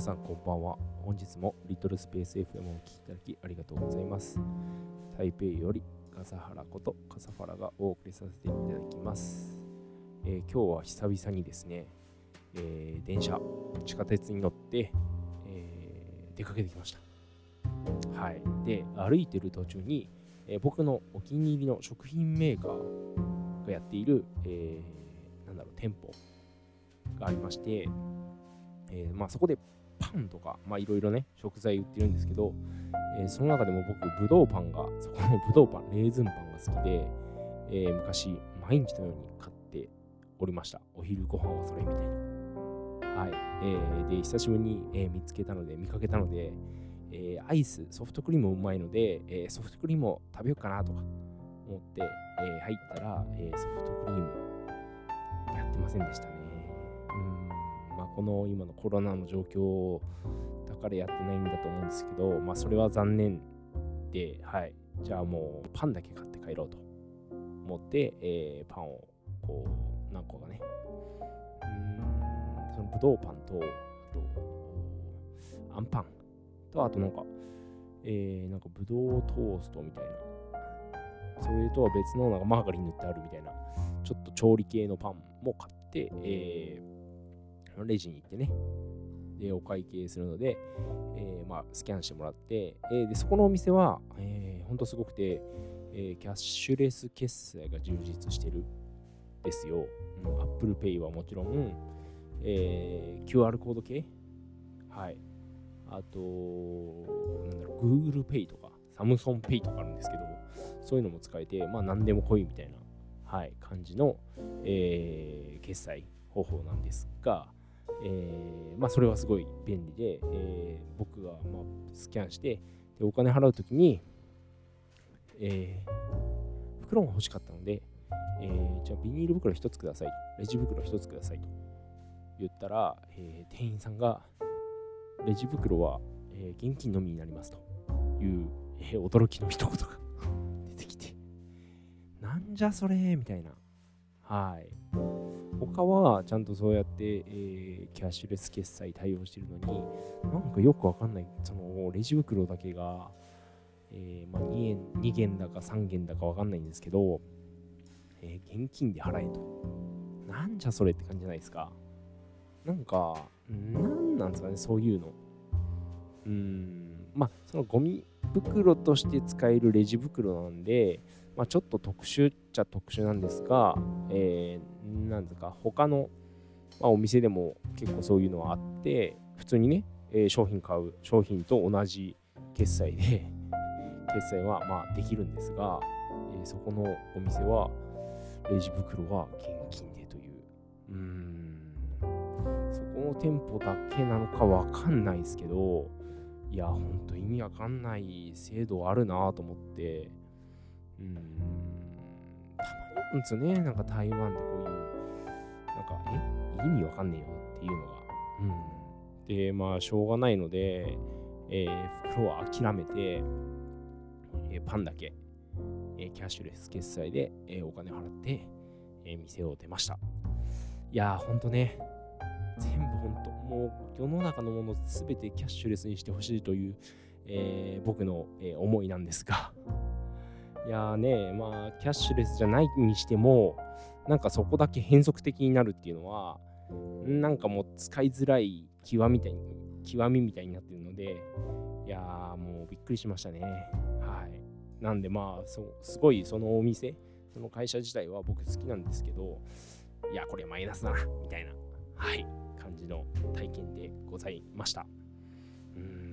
皆さんこんばんは。本日もリトルスペース FM をお聴きいただきありがとうございます。台北より笠原こと笠原がお送りさせていただきます。えー今日は久々にですね、えー電車、地下鉄に乗って、えー出かけてきました。はい。で、歩いてる途中に、え僕のお気に入りの食品メーカーがやっている、えーなんだろう、店舗がありまして、えまあ、そこでパンとか、まあ、いろいろね、食材売ってるんですけど、えーその中でも僕、ぶどうパンが、そこのぶどうパン、レーズンパンが好きで、えー昔、毎日のように買っておりました。お昼ご飯はそれみたいな。はい。えーで、久しぶりに、えー見つけたので、見かけたので、えーアイス、ソフトクリームうまいので、えーソフトクリームを食べようかなとか思って、えー入ったら、えーソフトクリームやってませんでした。この今のコロナの状況だからやってないんだと思うんですけど、まあ、それは残念で、はい。じゃあもうパンだけ買って帰ろうと思って、えーパンをこう何個かね、うん、そのぶどうパンと、あと、あんパンと、あとなんか、えー、なんかぶどうトーストみたいな、それとは別のなんかマーガリン塗ってあるみたいな、ちょっと調理系のパンも買って、えーレジに行ってね、で、お会計するので、えーまあ、スキャンしてもらって、えーで、そこのお店は、えー、ほんとすごくて、えーキャッシュレス決済が充実してるですよ。うん、Apple Pay はもちろん、えー QR コード系？はい。あと、なんだろう、Google Pay とか、Samsung Pay とかあるんですけど、そういうのも使えて、まあ何でも来いみたいな、はい、感じの、えー決済方法なんですが、えーまあそれはすごい便利で、えー僕がまあスキャンして、でお金払うときに、えー袋が欲しかったので、えーじゃあビニール袋1つくださいと、レジ袋1つくださいと言ったら、えー店員さんが、レジ袋は、えー現金のみになりますという、えー驚きの一言が 出てきて、なんじゃそれみたいな。はい。他はちゃんとそうやって、えーキャッシュレス決済対応してるのに、なんかよくわかんない、そのレジ袋だけが、えーまあ、2, 円2元だか3元だかわかんないんですけど、えー現金で払えと。なんじゃそれって感じじゃないですか。なんか、なんなんですかね、そういうの。うん、まあ、そのゴミ袋として使えるレジ袋なんで、まあ、ちょっと特殊っちゃ特殊なんですが、えーなんですか、他の、まあ、お店でも結構そういうのはあって、普通にね、えー商品買う、商品と同じ決済で、決済はまあできるんですが、えーそこのお店は、レジ袋は現金でという、うん、そこの店舗だけなのかわかんないですけど、いや、ほんと意味わかんない制度あるなと思って、うん、たまにあるん。ですよね、なん。か台湾でこういう、なん。か、え、意味わかん。ねえよっていうのが。うん。で、まあ、しょうがないので、えー袋は諦めて、えーパンだけ、えーキャッシュレス決済で、えお金払って、え店を出ました。いやー、ほん。とね、全部ほん。と、もう世の中のものすべてキャッシュレスにしてほしいという、え僕の、え思いなん。ですが、いやーね、まあ、キャッシュレスじゃないにしても、なんかそこだけ変則的になるっていうのは、なんかもう使いづらい極みたいに、極みみたいになってるので、いやーもうびっくりしましたね。はい。なんでまあ、そうすごいそのお店、その会社自体は僕好きなんですけど、いや、これマイナスだな、みたいな、はい、感じの体験でございました。うん。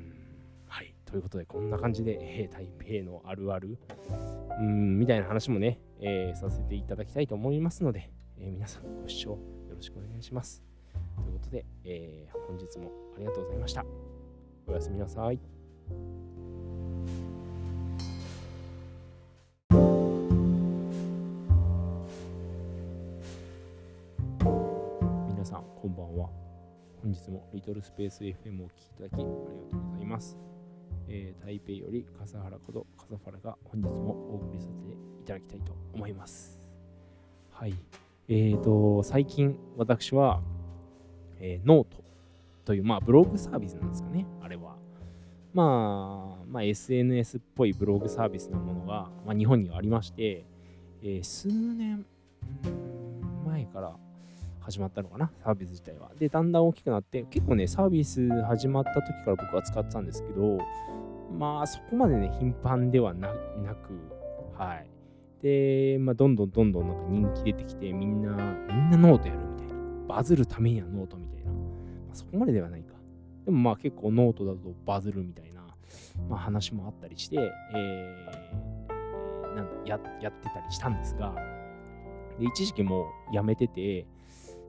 ということで、こんな感じで、えー台北のあるある、うん、みたいな話もね、えーさせていただきたいと思いますので、えー皆さんご視聴よろしくお願いします。ということで、えー本日もありがとうございました。おやすみなさい。皆さん、こんばんは。本日もリトルスペース FM をお聴きいただきありがとうございます。えー台北より笠原こと笠原が本日もお送りさせていただきたいと思います。はい。えーと、最近私は、えーノートという、まあ、ブログサービスなんですかね、あれは。まあ、まあ、SNS っぽいブログサービスのものが、まあ、日本にはありまして、えー、数年前から始まったのかな、サービス自体は。で、だんだん大きくなって、結構ね、サービス始まった時から僕は使ってたんですけど、まあ、そこまでね、頻繁ではなく、はい。で、まあ、どんどんどんどんなんか人気出てきて、みんな、みんなノートやるみたいな。バズるためにはノートみたいな。まあ、そこまでではないか。でもまあ結構ノートだとバズるみたいな、まあ、話もあったりして、えー、なんややってたりしたんですが、で一時期もうやめてて、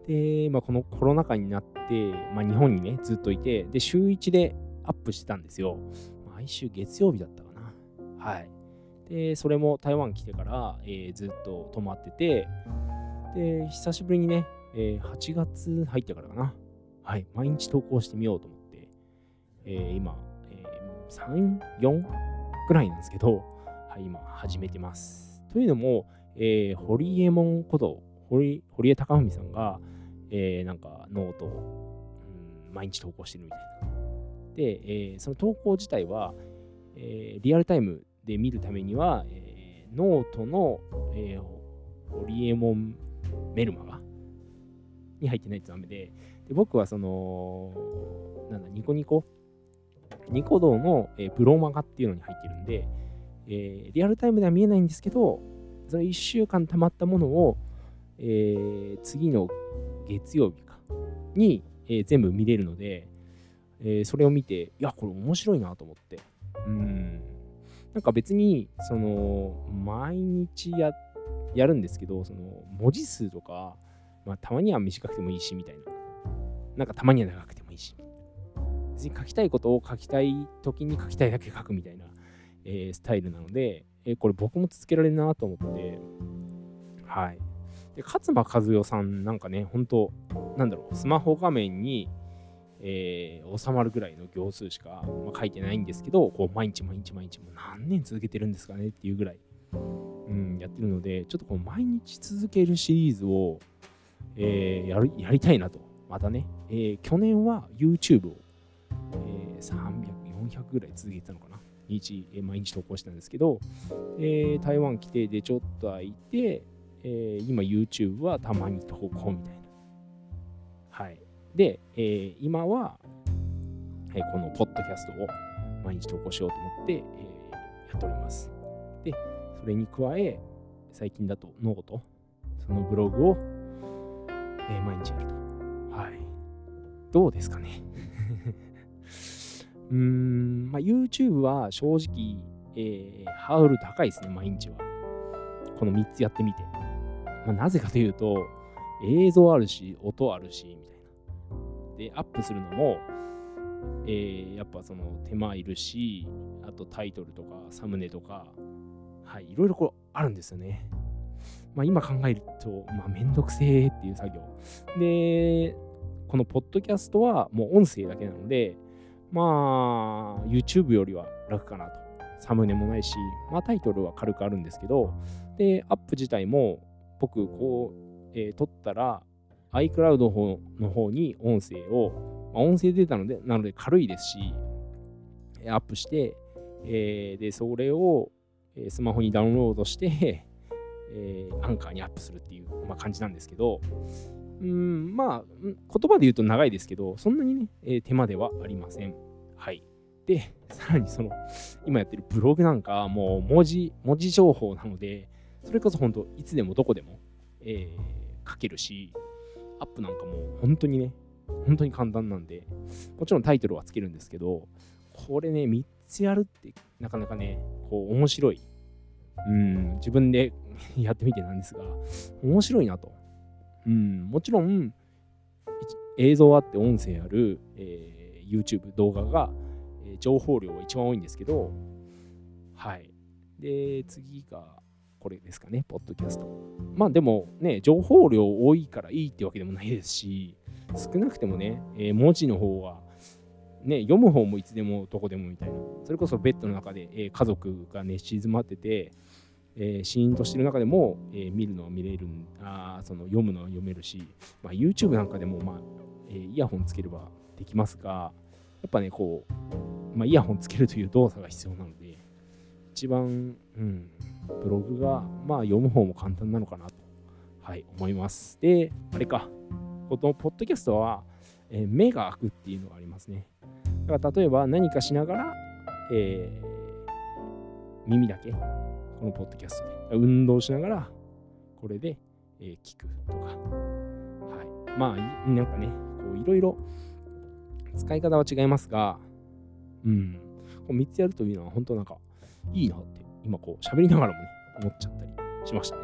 で、まあ、このコロナ禍になって、まあ、日本にね、ずっといて、で、週1でアップしてたんですよ。毎週月曜日だったかな。はい。で、それも台湾来てから、えー、ずっと泊まってて、で、久しぶりにね、えー、8月入ってからかな。はい。毎日投稿してみようと思って、えー、今、えー、3、4ぐらいなんですけど、はい、今始めてます。というのも、えー、堀江門こと堀堀江貴文さんが、えー、なんかノートを、うん、毎日投稿してるみたいな。で、えー、その投稿自体は、えー、リアルタイムで見るためには、えー、ノートの、えー、ホリエモンメルマガに入ってないとダメで、で僕はその、なんだ、ニコニコ？ニコ動の、えー、ブロマガっていうのに入ってるんで、えー、リアルタイムでは見えないんですけど、その1週間溜まったものを、えー、次の月曜日かに、えー、全部見れるので、えー、それを見て、いや、これ面白いなと思って。うん。なんか別に、その、毎日や、やるんですけど、その、文字数とか、まあ、たまには短くてもいいし、みたいな。なんかたまには長くてもいいし。別に書きたいことを書きたい時に書きたいだけ書くみたいな、えー、スタイルなので、えー、これ僕も続けられるなと思って、はい。で、勝間和代さんなんかね、本当なんだろう、スマホ画面に、えー、収まるぐらいの行数しか、まあ、書いてないんですけど、こう毎日毎日毎日もう何年続けてるんですかねっていうぐらい、うん、やってるので、ちょっとこう毎日続けるシリーズを、えー、やるやりたいなと。またね、えー、去年は YouTube を、えー、300、400ぐらい続けてたのかな。日、えー、毎日投稿したんですけど、えー、台湾来てでちょっと空いて、えー、今 YouTube はたまに投稿みたいな。はい。で、えー、今は、えー、このポッドキャストを毎日投稿しようと思って、えー、やっております。で、それに加え、最近だとノート、そのブログを、えー、毎日やると。はい。どうですかね うーん、まあ、YouTube は正直、えー、ハードル高いですね、毎日は。この3つやってみて。まあ、なぜかというと、映像あるし、音あるし、みたいな。で、アップするのも、えー、やっぱその手間いるし、あとタイトルとかサムネとか、はい、いろいろこうあるんですよね。まあ、今考えると、まあ、めんどくせえっていう作業。で、このポッドキャストはもう音声だけなので、まあ、YouTube よりは楽かなと。サムネもないし、まあタイトルは軽くあるんですけど、で、アップ自体も僕、こう、えー、撮ったら、iCloud の方の方に音声を、まあ、音声データのでなので軽いですし、アップして、えー、で、それを、スマホにダウンロードして、えー、アンカーにアップするっていう、まあ、感じなんですけど、うん、まあ、言葉で言うと長いですけど、そんなにね、えー、手間ではありません。はい。で、さらにその、今やってるブログなんか、もう文字、文字情報なので、それこそ本当、いつでもどこでも、えー、書けるし、アップなんかも本当にね、本当に簡単なんで、もちろんタイトルはつけるんですけど、これね、3つやるってなかなかね、こう、面白い。うん、自分で やってみてなんですが、面白いなと。うん、もちろん、映像あって音声ある、えー、YouTube 動画が、えー、情報量が一番多いんですけど、はい。で、次が、これですかね、ポッドキャスト。まあでもね、情報量多いからいいってわけでもないですし、少なくてもね、えー、文字の方は、ね、読む方もいつでもどこでもみたいな。それこそベッドの中で、えー、家族がね、静まってて、えー、シーンとしてる中でも、えー、見るのは見れるあその読むのは読めるし、まあ、YouTube なんかでも、まあえー、イヤホンつければできますが、やっぱね、こう、まあ、イヤホンつけるという動作が必要なので、一番、うん、ブログが、まあ、読む方も簡単なのかなと、はい、思います。で、あれか、このポッドキャストは、えー、目が開くっていうのがありますね。だから例えば何かしながら、えー、耳だけ、このポッドキャストで、運動しながら、これで、えー、聞くとか、はい。まあ、なんかね、こういろいろ使い方は違いますが、うん、こう3つやるというのは本当なんかいいなって、今こう喋りながらもね、思っちゃったりしましたね。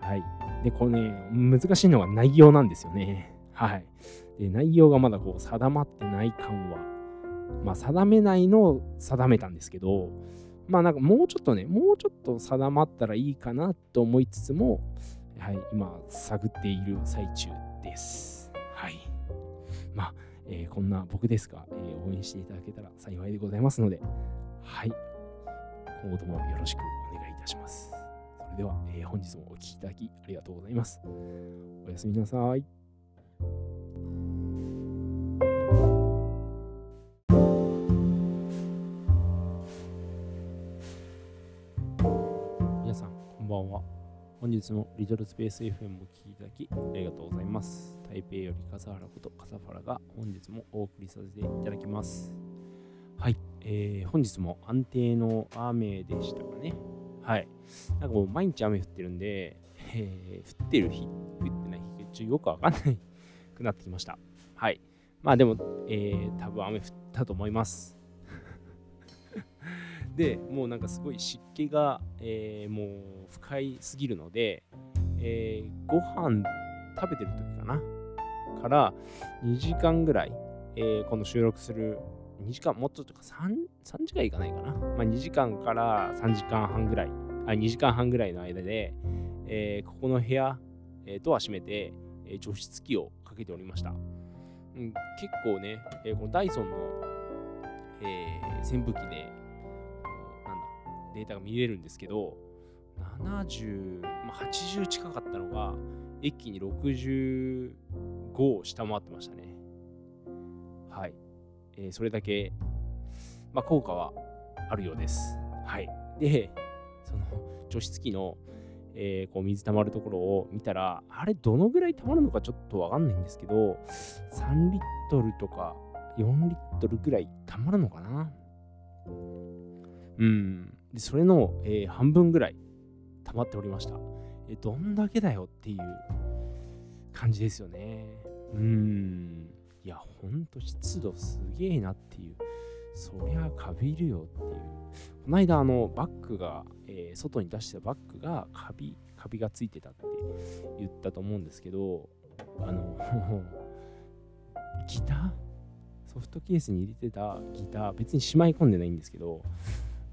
はい。で、これね、難しいのが内容なんですよね。はい。で、内容がまだこう定まってない感は、まあ定めないのを定めたんですけど、まあなんかもうちょっとね、もうちょっと定まったらいいかなと思いつつも、はい、今探っている最中です。はい。まあ、えー、こんな僕ですが、えー、応援していただけたら幸いでございますので、はい。今後ともよろしくお願いいたします。それでは、えー、本日もお聴きいただきありがとうございます。おやすみなさい。皆さん、こんばんは。本日もリトルスペース FM を聴きいただきありがとうございます。台北より笠原こと笠原が本日もお送りさせていただきます。えー、本日も安定の雨でしたかね。はい。なんかもう毎日雨降ってるんで、えー、降ってる日、降ってない日、ちょよくわかんないくなってきました。はい。まあでも、えー、多分雨降ったと思います。で、もうなんかすごい湿気が、えー、もう不快すぎるので、えー、ご飯食べてる時かなから2時間ぐらい、えー、この収録する2時間、もっととか 3, 3時間いかないかな。まあ、2時間から3時間半ぐらい、あ2時間半ぐらいの間で、えー、ここの部屋、えー、ドア閉めて、え、除湿機をかけておりました。うん、結構ね、え、このダイソンの、え、扇風機で、なんだ、データが見れるんですけど、70、まあ、80近かったのが、一気に65を下回ってましたね。はい。え、それだけ、まあ、効果はあるようです。はい。で、その除湿機の、えー、こう水溜まるところを見たら、あれどのぐらい溜まるのかちょっとわかんないんですけど、3リットルとか4リットルぐらい溜まるのかなうん。で、それの、えー、半分ぐらい溜まっておりました。えどんだけだよっていう感じですよね。うん。いや、ほんと湿度すげえなっていう。そりゃカビるよっていう。この間、あの、バッグが、えー、外に出したバッグがカビ、カビがついてたって言ったと思うんですけど、あの、ギター？ソフトケースに入れてたギター、別にしまい込んでないんですけど、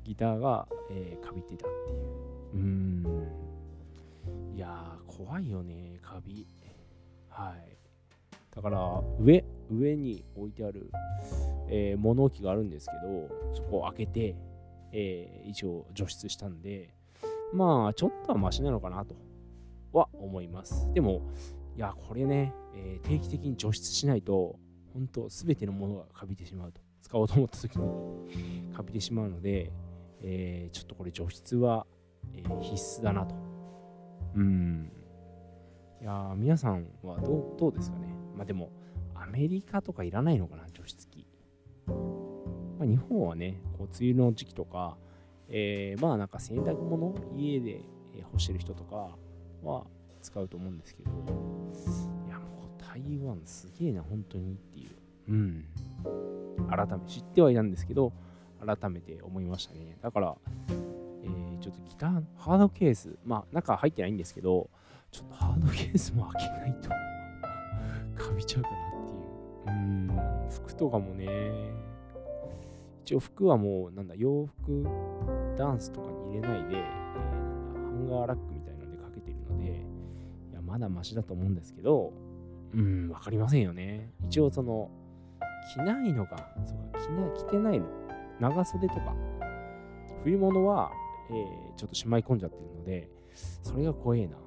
ギターが、えー、カビてたっていう。うーん。いやー、怖いよね、カビ。はい。だから、上、上に置いてある、えー、物置があるんですけど、そこを開けて、えー、一応除湿したんで、まあ、ちょっとはマシなのかなとは思います。でも、いや、これね、えー、定期的に除湿しないと、本当すべてのものがカビてしまうと。使おうと思った時にカビてしまうので、えー、ちょっとこれ除湿は、えー、必須だなと。うん。いや皆さんはどうどうですかね？まあでも、アメリカとかいらないのかな、除湿機。まあ、日本はね、こう梅雨の時期とか、えー、まあなんか洗濯物、家で干してる人とかは使うと思うんですけど、いやもう台湾すげえな、本当にっていう。うん。改め、知ってはいたんですけど、改めて思いましたね。だから、えー、ちょっとギター、ハードケース、まあ中入ってないんですけど、ちょっとハードケースも開けないとかびちゃうかなっていう。うん、服とかもね、一応服はもう、なんだ、洋服、ダンスとかに入れないで、えー、ハンガーラックみたいなのでかけてるので、いや、まだマシだと思うんですけど、うん、わかりませんよね。一応その、着ないのが、そうか、着な着てないの。長袖とか、冬物は、えー、ちょっとしまい込んじゃってるので、それが怖えな。はい。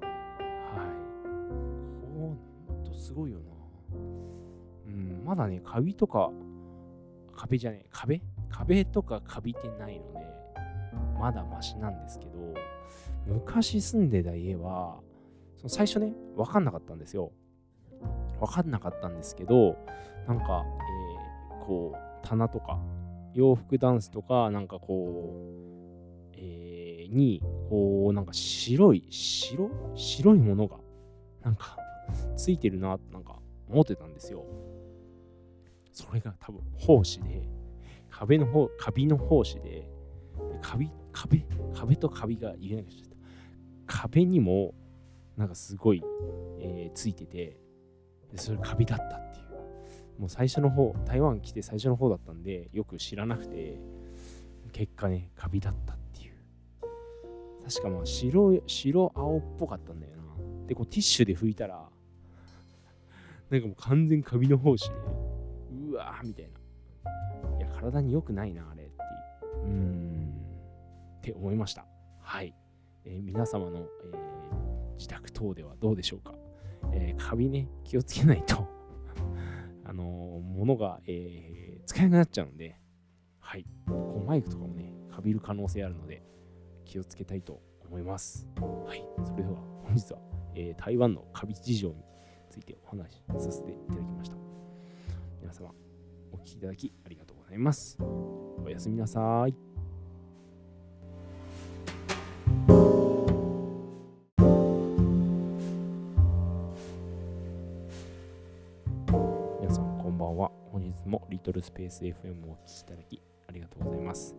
こう、ほんとすごいよな。まだね、カビとか、壁じゃねえ、壁？壁とかカビてないので、まだマシなんですけど、昔住んでた家は、その最初ね、わかんなかったんですよ。わかんなかったんですけど、なんか、えー、こう、棚とか、洋服ダンスとか、なんかこう、えー、に、こう、なんか白い、白？白いものが、なんか、ついてるな、なんか、思ってたんですよ。それが多分、胞子で、壁の方、カビの胞子で、カビ、壁、壁とカビが言えなくなっちゃった。壁にも、なんかすごい、えー、ついてて、それカビだったっていう。もう最初の方、台湾来て最初の方だったんで、よく知らなくて、結果ね、カビだったっていう。確かまあ白、白青っぽかったんだよな。で、こうティッシュで拭いたら、なんかもう完全カビの胞子で、うわーみたいな。いや、体に良くないな、あれってう。ーん。って思いました。はい。えー、皆様の、えー、自宅等ではどうでしょうか。えー、カビね、気をつけないと あの、物が、え、使えなくなっちゃうんで、はい。こうマイクとかもね、カビる可能性あるので、気をつけたいと思います。はい。それでは、本日は、え、台湾のカビ事情についてお話しさせていただきました。皆様、聴きいただきありがとうございます。おやすみなさい。皆さんこんばんは。本日もリトルスペース FM をお聴きいただきありがとうございます。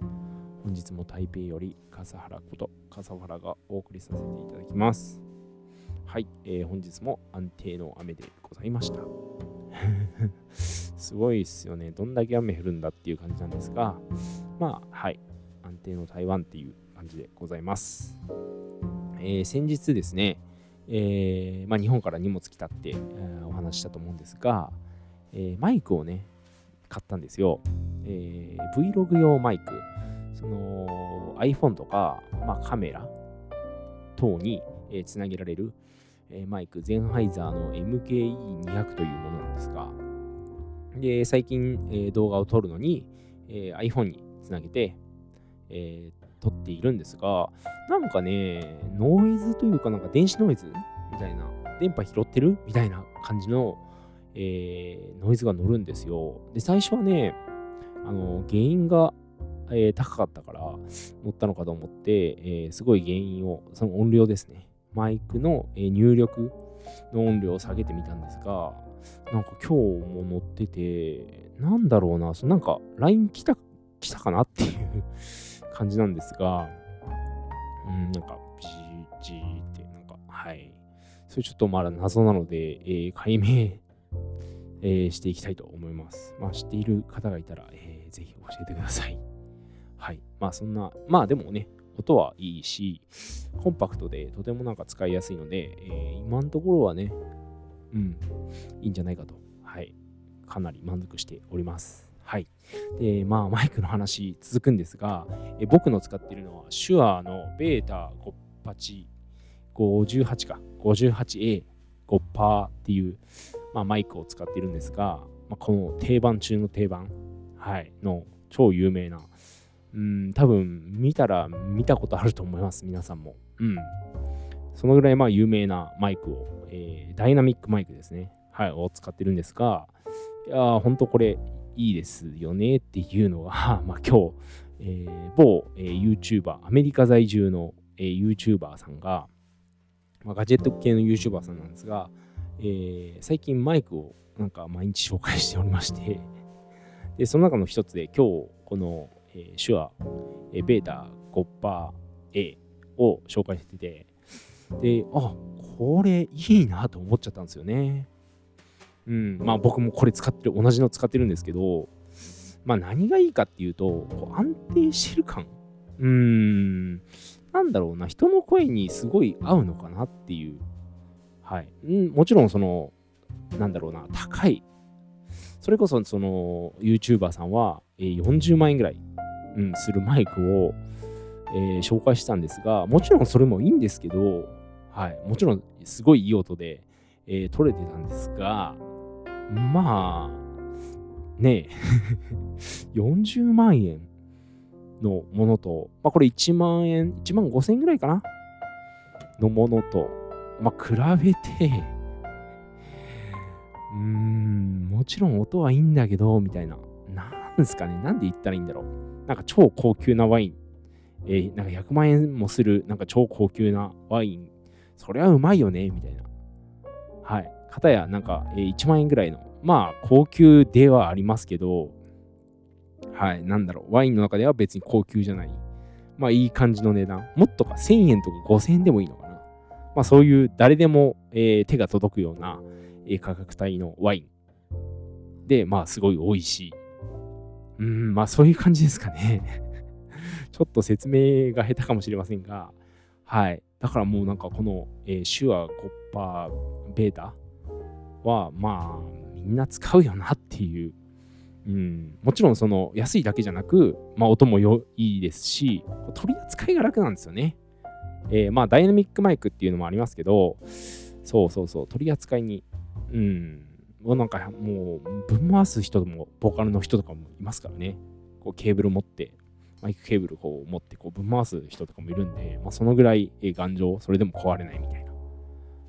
本日も台北より笠原こと笠原がお送りさせていただきます。はい、えー、本日も安定の雨でございました。すごいですよね。どんだけ雨降るんだっていう感じなんですが、まあ、はい、安定の台湾っていう感じでございます。えー、先日ですね、えーまあ、日本から荷物来たって、えー、お話したと思うんですが、えー、マイクをね、買ったんですよ。えー、Vlog 用マイク。その iPhone とか、まあ、カメラ等に、えー、つなげられる、えー、マイク、ゼンハイザーの MKE200 というものなんですが、で最近、えー、動画を撮るのに、えー、iPhone につなげて、えー、撮っているんですが、なんかね、ノイズというか、なんか電子ノイズみたいな、電波拾ってる？みたいな感じの、えー、ノイズが乗るんですよ。で、最初はね、あの原因が、えー、高かったから乗ったのかと思って、えー、すごい原因を、その音量ですね。マイクの、え入力の音量を下げてみたんですが、なんか今日も乗ってて、なんだろうな、なんか LINE 来た、来たかなっていう感じなんですが、うん、なんか、ジージーって、なんか、はい。それちょっとまだ謎なので、えー、解明えー、していきたいと思います。まあ、知っている方がいたら、えー、ぜひ教えてください。はい。まあ、そんな、まあでもね、音はいいし、コンパクトでとてもなんか使いやすいので、えー、今のところはね、うん、いいんじゃないかと、はい、かなり満足しております。はい。で、まあ、マイクの話続くんですが、え僕の使っているのは、手話のベータ58、58か、58A、5%っていう、まあ、マイクを使っているんですが、まあ、この定番中の定番、はい、の超有名な、うん、多分見たら見たことあると思います、皆さんも。うん。そのぐらいまあ有名なマイクを、えー、ダイナミックマイクですね、はい、を使ってるんですが、いやー、ほんとこれいいですよねっていうのが、まあ今日、えー、某、えー、YouTuber、アメリカ在住の、えー、YouTuber さんが、まあ、ガジェット系の YouTuber さんなんですが、えー、最近マイクをなんか毎日紹介しておりましてでその中の一つで今日この、えー、手話、えー、ベータ 5%A を紹介しててであこれいいなと思っちゃったんですよねうんまあ僕もこれ使ってる同じの使ってるんですけどまあ何がいいかっていうとこう安定してる感うーんなんだろうな人の声にすごい合うのかなっていうはい。うんもちろん、その、なんだろうな、高い。それこそ、その、YouTuber さんは、えー、40万円ぐらい、うん、するマイクを、えー、紹介したんですが、もちろんそれもいいんですけど、はい。もちろん、すごいいい音で、えー、撮れてたんですが、まあ、ねえ 40万円のものと、まあ、これ1万円、1万5千円ぐらいかな？のものと、まあ、比べて、うーん、もちろん音はいいんだけど、みたいな。なんですかね、なんで言ったらいいんだろう。なんか超高級なワイン、えー、なんか100万円もする、なんか超高級なワイン、それはうまいよね、みたいな。はい。かたや、なんか、え、1万円ぐらいの、まあ、高級ではありますけど、はい、なんだろう、ワインの中では別に高級じゃない。まあ、いい感じの値段。もっとか1000円とか5000円でもいいのかな。まあ、そういう誰でも、えー、手が届くような、えー、価格帯のワイン。で、まあ、すごい美味しい。うん、まあ、そういう感じですかね。ちょっと説明が下手かもしれませんが、はい。だからもうなんかこの、えー、手話コッパーベータは、まあ、みんな使うよなっていう。うん、もちろんその安いだけじゃなく、まあ、音も良いですし取り扱いが楽なんですよね。えー、まあダイナミックマイクっていうのもありますけどそうそうそう取り扱いに。うん。もうなんかもうぶん回す人もボーカルの人とかもいますからね。こうケーブル持って。マイクケーブルこう持ってこうぶん回す人とかもいるんで、まあ、そのぐらい頑丈それでも壊れないみたいな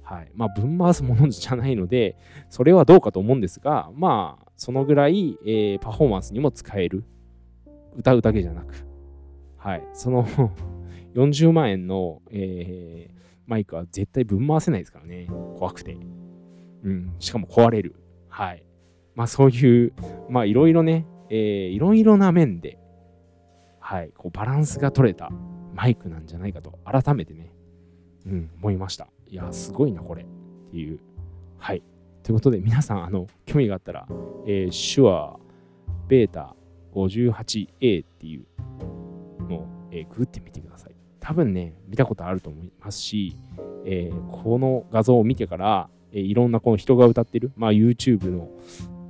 はいまあぶん回すものじゃないのでそれはどうかと思うんですがまあそのぐらい、えー、パフォーマンスにも使える。歌うだけじゃなく。はい。その 40万円の、えー、マイクは絶対ぶん回せないですからね。怖くて。うん。しかも壊れる。はい。まあそういう、まあいろいろね、えー、いろいろな面で、はい、こうバランスが取れたマイクなんじゃないかと改めてね、うん、思いました。いや、すごいな、これ。っていう。はい。ということで、皆さん、あの、興味があったら、えー、手話ベータ 58A っていうのを、えー、ググってみてください。多分ね、見たことあると思いますし、えー、この画像を見てから、えー、いろんなこの人が歌ってる、まあ、YouTube の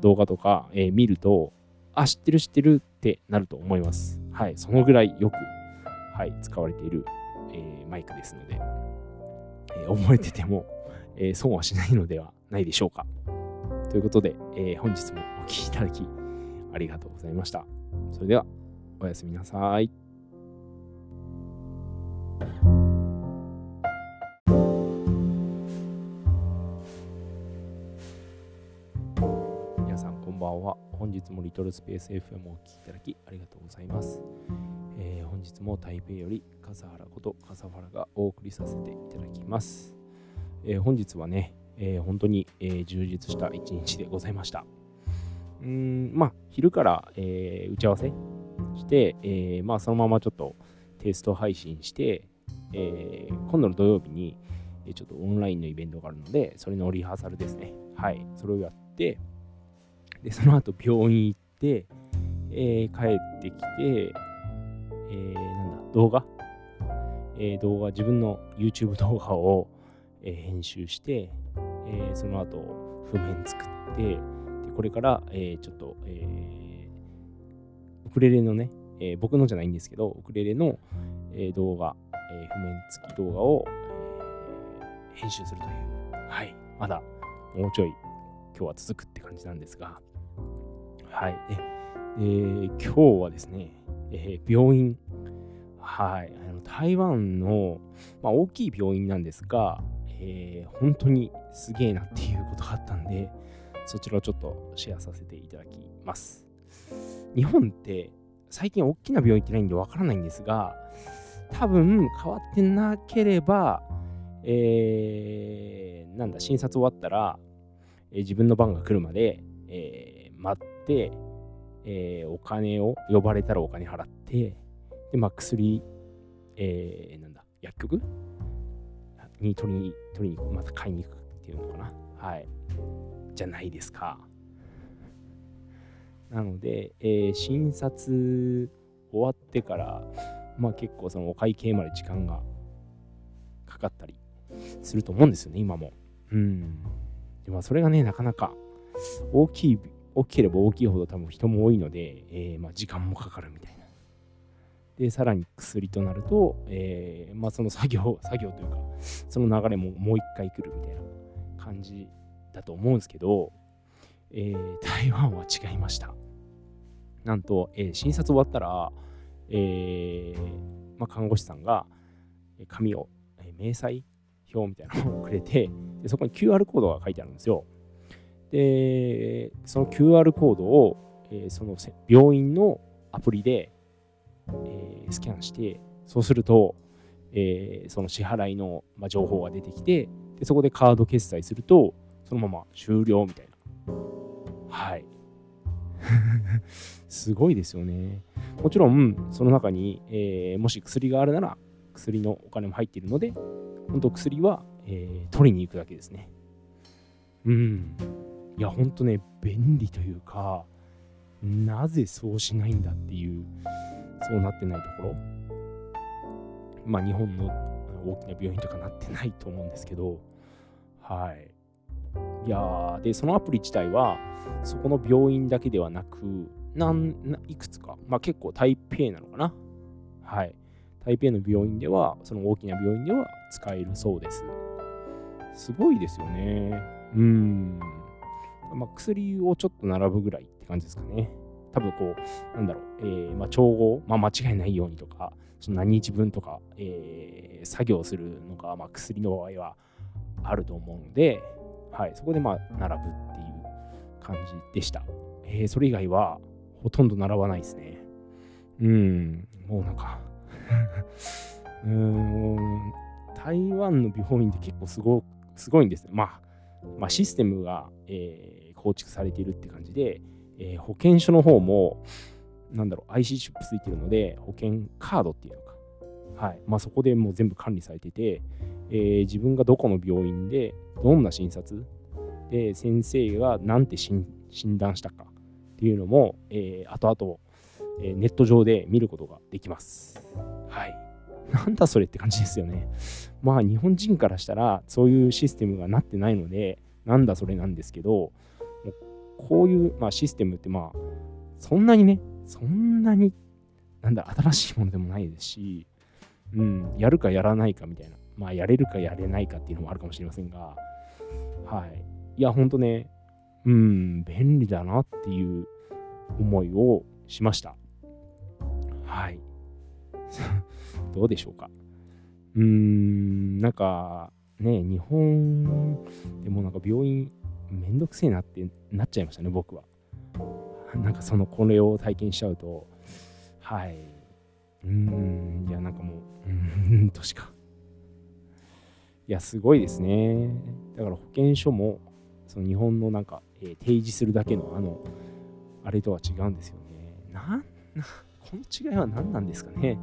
動画とか、えー、見ると、あ、知ってる知ってるってなると思います。はい、そのぐらいよく、はい、使われている、えー、マイクですので、えー、覚えてても、えー、損はしないのではないでしょうか。ということで、え、本日もお聴きいただきありがとうございました。それでは、おやすみなさい。日もリトルスペース FM をお聴きいただきありがとうございます。えー、本日も台北より笠原こと笠原がお送りさせていただきます。えー、本日はね、えー、本当に、え、充実した一日でございました。うん、まあ、昼から、え、打ち合わせして、えまあ、そのままちょっとテスト配信して、え今度の土曜日に、ちょっとオンラインのイベントがあるので、それのリハーサルですね。はい、それをやって、で、その後病院行って、え帰ってきて、えなんだ、動画、え動画、自分の YouTube 動画を、え編集して、えー、その後譜面作ってでこれから、えー、ちょっと、えー、ウクレレのね、えー、僕のじゃないんですけどウクレレの、えー、動画、えー、譜面付き動画を、えー、編集するという。はい。まだもうちょい今日は続くって感じなんですが。はい。で、えー、今日はですね、えー、病院。はい。あの台湾の、まあ、大きい病院なんですがえー、本当にすげえなっていうことがあったんで、そちらをちょっとシェアさせていただきます。日本って最近大きな病院ってないんでわからないんですが、多分変わってなければ、えー、なんだ、診察終わったら、えー、自分の番が来るまで、えー、待って、えー、お金を呼ばれたらお金払って、で、まあ、薬、えー、なんだ、薬局？に取りに取りにまた買いに行くっていうのかな？はい。じゃないですか。なので、えー、診察終わってからまあ結構そのお会計まで時間がかかったりすると思うんですよね今も。うん。でもそれがねなかなか大きい大きければ大きいほど多分人も多いので、えー、まあ時間もかかるみたいなで、さらに薬となると、えー、まあその作業、作業というか、その流れももう一回来るみたいな感じだと思うんですけど、え、台湾は違いました。なんと、え診察終わったら、えまあ、看護師さんが紙を、えー明細表みたいなのをくれてで、そこに QR コードが書いてあるんですよ。で、その QR コードを、えーその病院のアプリで、えースキャンして、そうすると、えーその支払いの、まあ、情報が出てきてで、そこでカード決済すると、そのまま終了みたいな。はい。すごいですよね。もちろん、その中に、えーもし薬があるなら、薬のお金も入っているので、本当薬は、えー取りに行くだけですね。うん。いや、本当ね、便利というか、なぜそうしないんだっていう、そうなってないところ。まあ、日本の大きな病院とかなってないと思うんですけど、はい。いやーで、そのアプリ自体は、そこの病院だけではなく、なんいくつか、まあ結構台北なのかな。はい。台北の病院では、その大きな病院では使えるそうです。すごいですよね。うん。まあ、薬をちょっと並ぶぐらいって感じですかね。多分こう、なんだろう、えーまあ、調合、まあ、間違いないようにとか、その何日分とか、えー作業するのが、まあ、薬の場合はあると思うので、はい、そこでまあ並ぶっていう感じでした。えーそれ以外はほとんど並ばないですね。うん、もうなんか うん、台湾の病院って結構すごすごいんですね。まあ、まあ、システムが、えー構築されているって感じで、えー保険証の方も、なんだろう、IC チップついてるので、保険カードっていうのか。はい。まあ、そこでもう全部管理されてて、えー自分がどこの病院で、どんな診察で、先生が何て診断したかっていうのも、えー後々、えーネット上で見ることができます。はい。なんだそれって感じですよね。まあ、日本人からしたら、そういうシステムがなってないので、なんだそれなんですけど、こういう、まあ、システムって、まあ、そんなにね、そんなに、なんだ、新しいものでもないですし、うん、やるかやらないかみたいな、まあ、やれるかやれないかっていうのもあるかもしれませんが、はい。いや、ほんとね、うん、便利だなっていう思いをしました。はい。どうでしょうか。うーん、なんか、ね、日本でもなんか病院めんどくせえなってなっちゃいましたね、僕は。なんかそのこれを体験しちゃうと、はい。うーん、いや、なんかもう、うーんとしか。いや、すごいですね。だから保険証も、その日本のなんか、えー提示するだけのあの、あれとは違うんですよね。なん、なこの違いは何なんですかね。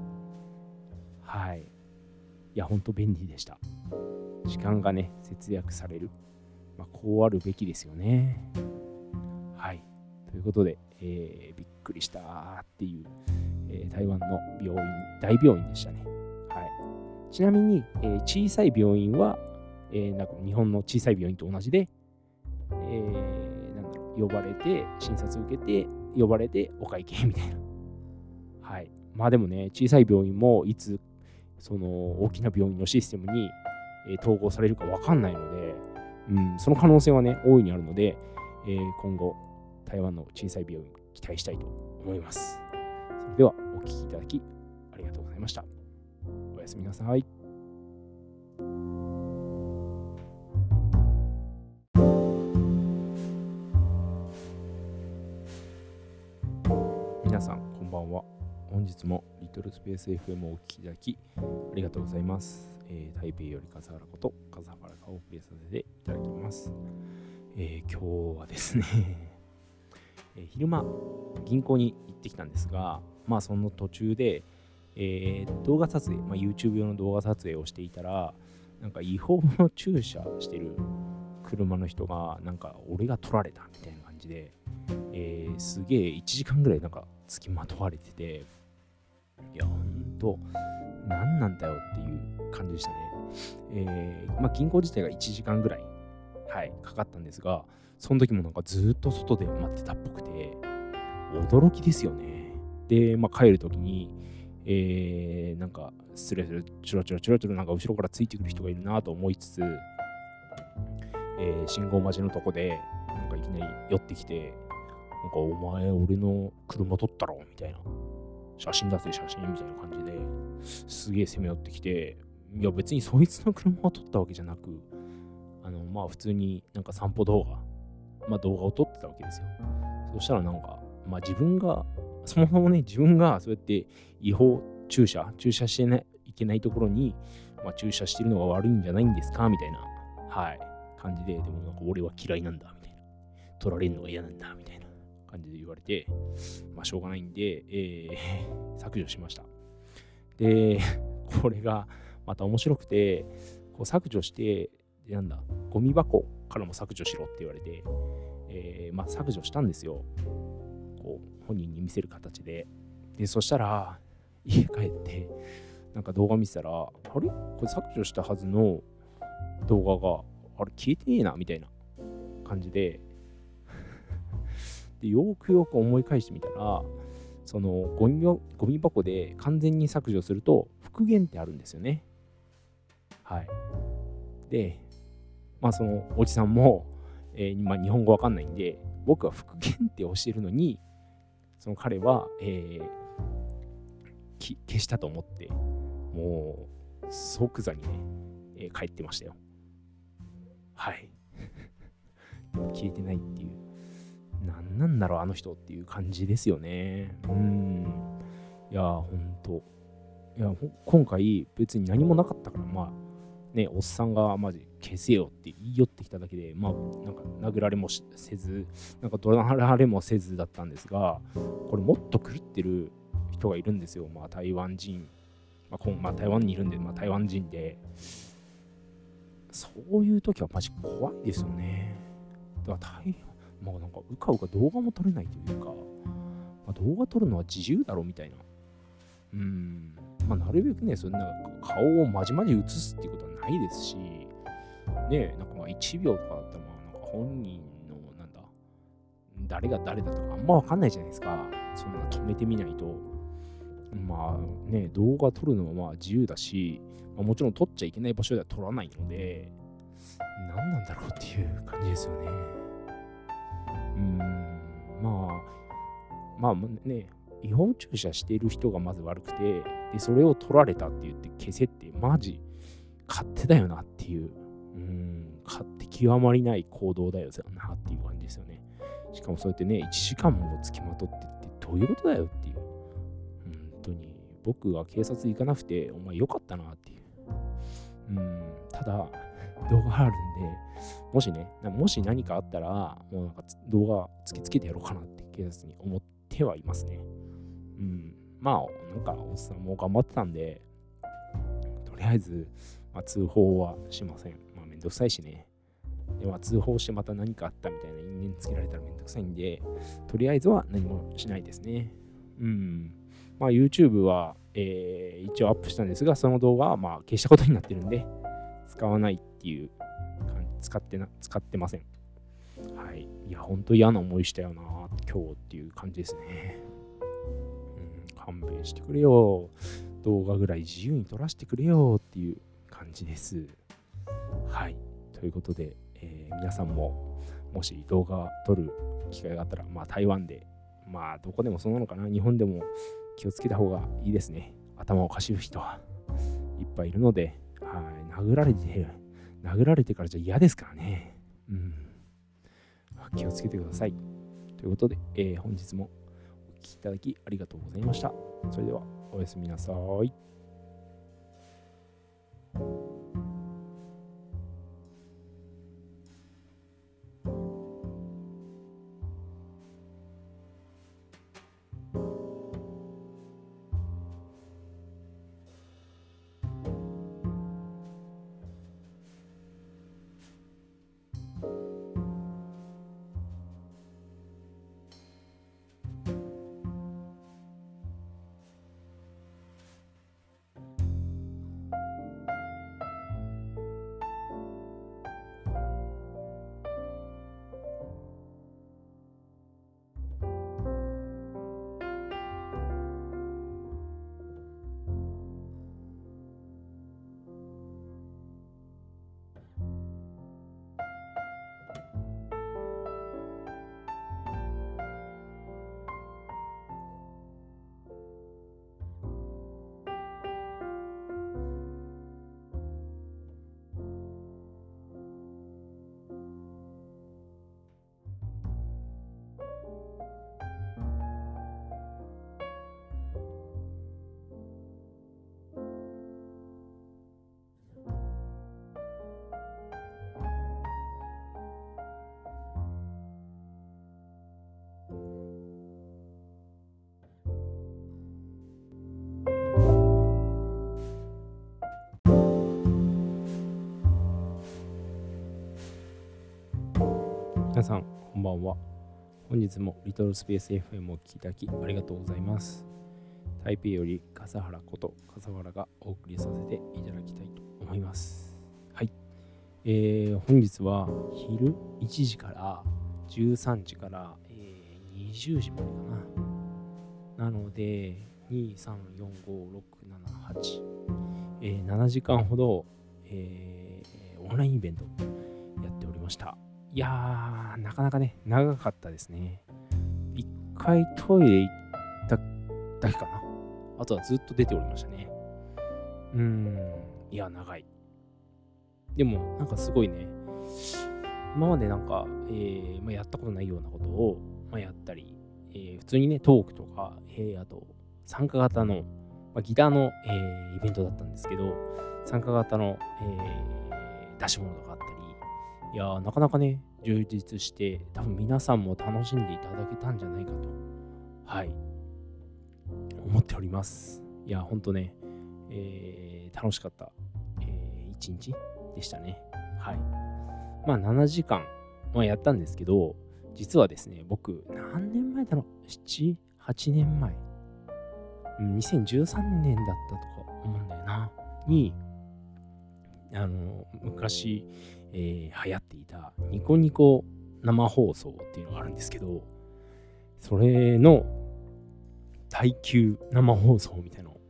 はい。いや、ほんと便利でした。時間がね、節約される。まあ、こうあるべきですよね。はい。ということで、えーびっくりしたっていう、えー台湾の病院、大病院でしたね。はい。ちなみに、えー小さい病院は、えーなんか日本の小さい病院と同じで、えーなんだろう、呼ばれて、診察受けて、呼ばれて、お会計みたいな。はい。まあでもね、小さい病院もいつ、その大きな病院のシステムに、えー統合されるか分かんないので、うん、その可能性はね、大いにあるので、えー今後、台湾の小さい病院、期待したいと思います。それでは、お聴きいただき、ありがとうございました。おやすみなさい。本日もリトルスペース FM をお聞きいただき、ありがとうございます。えー台北より笠原こと笠原がお送りさせていただきます。えー今日はですね、え昼間、銀行に行ってきたんですが、まあその途中で、えー動画撮影、まあ、YouTube 用の動画撮影をしていたら、なんか違法の駐車してる車の人が、なんか俺が取られたみたいな感じで、えーすげえ1時間ぐらいなんか付きまとわれてて、いや、ほんと、何なんだよっていう感じでしたね。えーまあ、銀行自体が1時間ぐらい、はい、かかったんですが、その時もなんかずっと外で待ってたっぽくて、驚きですよね。で、まあ、帰る時に、えーなんか、スレスレ、チュラチュラチュラチュラなんか後ろからついてくる人がいるなと思いつつ、えー信号待ちのとこで、なんかいきなり寄ってきて、なんかお前俺の車撮ったろみたいな。写真出せ写真みたいな感じですげえ攻め寄ってきて、いや別にそいつの車を撮ったわけじゃなく、あのまあ普通になんか散歩動画、まあ動画を撮ってたわけですよ。そしたらなんか、まあ自分が、そもそもね、自分がそうやって違法駐車、駐車してないいけないところに、まあ、駐車してるのが悪いんじゃないんですか？みたいな、はい、感じで、でもなんか俺は嫌いなんだ、みたいな。取られるのが嫌なんだ、みたいな感じで言われて、まあしょうがないんで、えー、削除しました。で、これがまた面白くて、こう削除して、なんだ、ゴミ箱からも削除しろって言われて、えー、まあ削除したんですよ。こう、本人に見せる形で。で、そしたら、家帰って、なんか動画見てたら、あれ？これ削除したはずの動画が、あれ消えてねえなみたいな感じでで、よくよく思い返してみたら、そのゴミゴミ箱で完全に削除すると復元ってあるんですよね。はい。で、まあそのおじさんも、えー、まあ、日本語わかんないんで、僕は復元って教えるのに、その彼は、えー、消したと思って、もう即座にね、えー、帰ってましたよ。はい。消えてないっていう。何なんだろう、あの人っていう感じですよね。うん。いや、ほんと。いや、今回別に何もなかったから、まあ、ね、おっさんがマジ消せよって言い寄ってきただけで、まあ、なんか殴られもせず、なんか怒られもせずだったんですが、これもっと狂ってる人がいるんですよ。まあ、台湾人、まあまあ、台湾にいるんで、まあ、台湾人で、そういう時はマジ怖いですよね。だからまあなんかうかうか動画も撮れないというか、まあ、動画撮るのは自由だろうみたいな。うん。まあなるべくね、そんな顔をまじまじ映すっていうことはないですし、ねなんかまあ1秒とかだったらまあなんか本人のなんだ、誰が誰だとかあんまわかんないじゃないですか。そんな止めてみないと。まあね、動画撮るのはまあ自由だし、まあ、もちろん撮っちゃいけない場所では撮らないので、何なんだろうっていう感じですよね。うん、まあ、まあね、違法駐車している人がまず悪くて、で、それを撮られたって言って消せって、マジ、勝手だよなっていう、うん、勝手極まりない行動だよなっていう感じですよね。しかもそうやってね、1時間も付きまとってってどういうことだよっていう本。当に僕が警察行かなくてお前よかったなっていう。うん、ただ、動画があるんで、もしね、もし何かあったら、もうなんか動画突きつけてやろうかなって警察に思ってはいますね。うん、まあ、なんかおっさんも頑張ってたんで、とりあえず、まあ、通報はしません。まあ、めんどくさいしね。で、まあ、通報してまた何かあったみたいな因縁つけられたらめんどくさいんで、とりあえずは何もしないですね。うん。まあ、YouTube は、えー、一応アップしたんですが、その動画はまあ消したことになってるんで、使わないっていう感じ使ってな、使ってません。はい。いや、ほんと嫌な思いしたよな、今日っていう感じですね。うん、勘弁してくれよ。動画ぐらい自由に撮らせてくれよっていう感じです。はい。ということで、えー、皆さんももし動画撮る機会があったら、まあ台湾で、まあどこでもそうなのかな、日本でも気をつけた方がいいですね。頭をかしる人はいっぱいいるので、はい、殴られて、殴られてからじゃ嫌ですからね。うん。気をつけてください。ということで、えー、本日もお聴きいただきありがとうございました。それでは、おやすみなさい。さん、こんばんは。本日もリトルスペース FM をお聴きいただきありがとうございます。台北より笠原こと笠原がお送りさせていただきたいと思います。はい。えー、本日は昼1時から13時から、えー、20時までかな。なので、2、3、4、5、6、7、8、えー、7時間ほど、えー、オンラインイベントやっておりました。いやー、なかなかね、長かったですね。一回トイレ行っただけかな。あとはずっと出ておりましたね。うーん、いや、長い。でも、なんかすごいね、今までなんか、えーまあ、やったことないようなことを、まあ、やったり、えー普通にね、トークとか、えーあと、参加型の、まあ、ギターの、えーイベントだったんですけど、参加型の、えー出し物とかあったり、いや、なかなかね、充実して、多分皆さんも楽しんでいただけたんじゃないかと、はい、思っております。いや、ほんとね、えー楽しかった、えー一日でしたね。はい。まあ、7時間、ま、やったんですけど、実はですね、僕、何年前だろう ?7、8年前。2013年だったとか思うんだよな。に、あの、昔、えー流行っていたニコニコ生放送っていうのがあるんですけど、それの耐久生放送みたいなのを、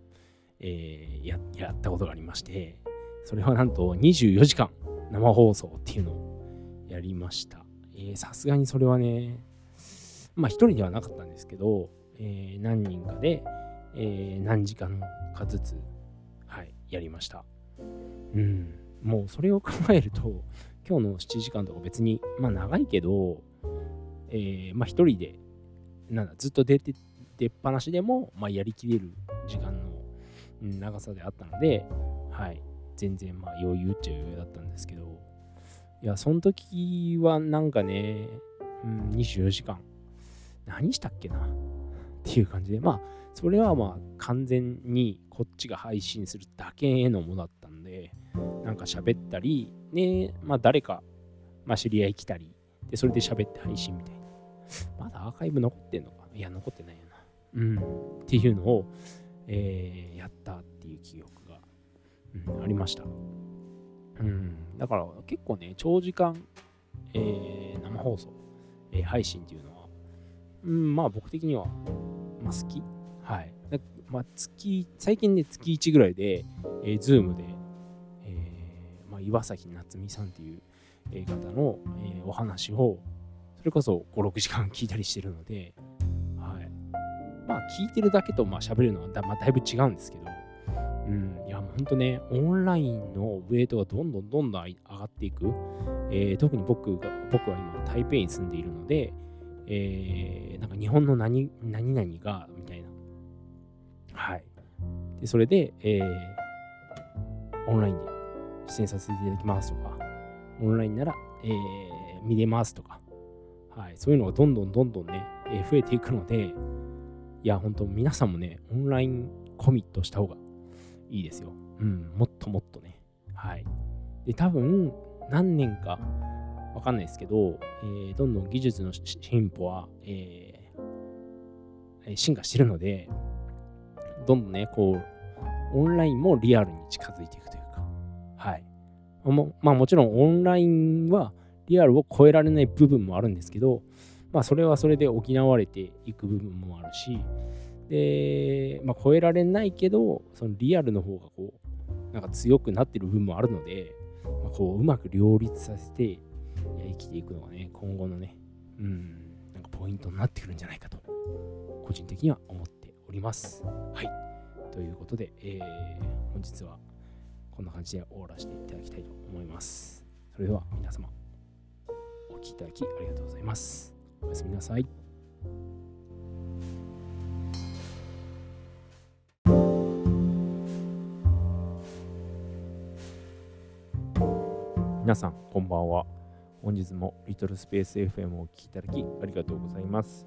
えーややったことがありまして、それはなんと24時間生放送っていうのをやりました。さすがにそれはね、まあ一人ではなかったんですけど、えー何人かで、えー何時間かずつ、はい、やりました。うん、もうそれを考えると、今日の7時間とか別に、まあ長いけど、えーまあ一人で、なんだ、ずっと出て、出っ放しでも、まあやりきれる時間の長さであったので、はい、全然まあ余裕っちゃ余裕だったんですけど、いや、その時はなんかね、うん、24時間、何したっけな？っていう感じで、まあ、それはまあ完全にこっちが配信するだけへのものだったんで、なんか喋ったり、ね、まあ誰か、まあ知り合い来たり、で、それで喋って配信みたいな。まだアーカイブ残ってんのか？いや、残ってないよな。うん。っていうのを、えーやったっていう記憶が、うん、ありました。うん。だから結構ね、長時間、えー生放送、えー配信っていうのは、うん、まあ僕的には、まあ好き。はい。まあ月、最近ね、月1ぐらいで、えー、ズームで、岩崎夏美さんっていう、方の、えーお話を、それこそ5、6時間聞いたりしてるので、はい。まあ聞いてるだけと、まあ喋るのはだ,、まあ、だいぶ違うんですけど、うん、いや、もうほんとね、オンラインのウェイトがどんどんどんどん上がっていく。えー特に僕が、僕は今、台北に住んでいるので、えーなんか日本の何何々が、みたいな。はい。で、それで、えーオンラインで出演させていただきますとか、オンラインなら、えー見れますとか、はい。そういうのがどんどんどんどんね、えー増えていくので、いや、本当皆さんもね、オンラインコミットした方がいいですよ。うん、もっともっとね。はい。で、多分、何年かわかんないですけど、えーどんどん技術の進歩は、えー進化してるので、どんどんね、こう、オンラインもリアルに近づいていくという、もまあもちろんオンラインはリアルを超えられない部分もあるんですけど、まあそれはそれで補われていく部分もあるし、で、まあ超えられないけど、そのリアルの方がこう、なんか強くなってる部分もあるので、まあ、こううまく両立させて生きていくのがね、今後のね、うん、なんかポイントになってくるんじゃないかと、個人的には思っております。はい。ということで、えー本日はこんな感じで終わらせていただきたいと思います。それでは皆様、お聴きいただきありがとうございます。おやすみなさい。皆さん、こんばんは。本日もリトルスペース FM をお聴きいただきありがとうございます。